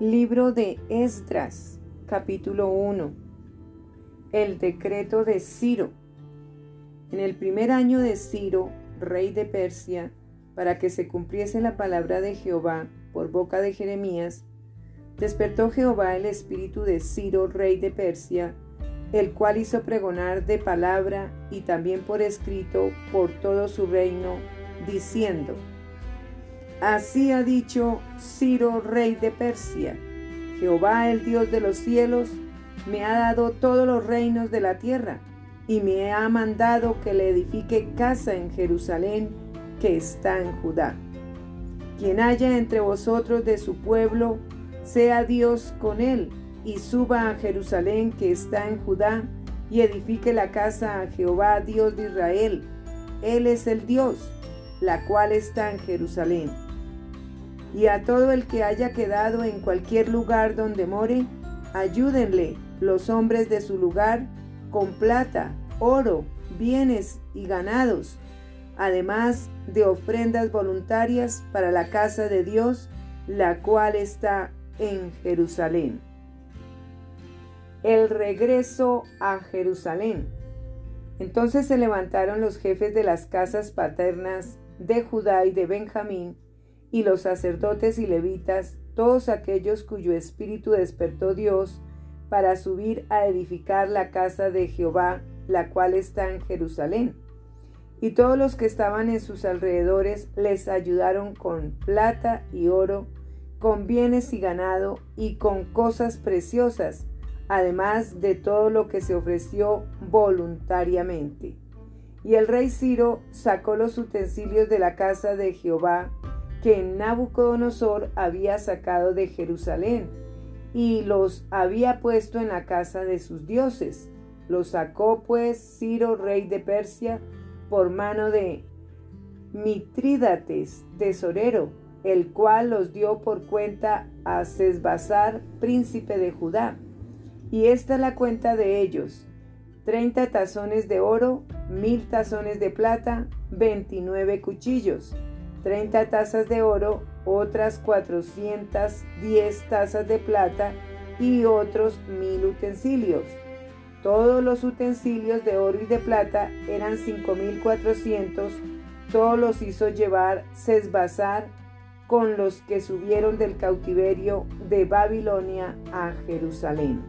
Libro de Esdras, capítulo 1. El decreto de Ciro. En el primer año de Ciro, rey de Persia, para que se cumpliese la palabra de Jehová por boca de Jeremías, despertó Jehová el espíritu de Ciro, rey de Persia, el cual hizo pregonar de palabra y también por escrito por todo su reino, diciendo, Así ha dicho Ciro, rey de Persia, Jehová el Dios de los cielos, me ha dado todos los reinos de la tierra, y me ha mandado que le edifique casa en Jerusalén, que está en Judá. Quien haya entre vosotros de su pueblo, sea Dios con él, y suba a Jerusalén, que está en Judá, y edifique la casa a Jehová, Dios de Israel. Él es el Dios, la cual está en Jerusalén y a todo el que haya quedado en cualquier lugar donde more, ayúdenle los hombres de su lugar con plata, oro, bienes y ganados, además de ofrendas voluntarias para la casa de Dios, la cual está en Jerusalén. El regreso a Jerusalén. Entonces se levantaron los jefes de las casas paternas de Judá y de Benjamín, y los sacerdotes y levitas, todos aquellos cuyo espíritu despertó Dios, para subir a edificar la casa de Jehová, la cual está en Jerusalén. Y todos los que estaban en sus alrededores les ayudaron con plata y oro, con bienes y ganado, y con cosas preciosas, además de todo lo que se ofreció voluntariamente. Y el rey Ciro sacó los utensilios de la casa de Jehová, que Nabucodonosor había sacado de Jerusalén y los había puesto en la casa de sus dioses. Los sacó pues Ciro, rey de Persia, por mano de Mitrídates, tesorero, el cual los dio por cuenta a Sesbazar, príncipe de Judá. Y esta es la cuenta de ellos: treinta tazones de oro, mil tazones de plata, veintinueve cuchillos 30 tazas de oro, otras 410 tazas de plata y otros mil utensilios. Todos los utensilios de oro y de plata eran 5400, todos los hizo llevar Sesbazar con los que subieron del cautiverio de Babilonia a Jerusalén.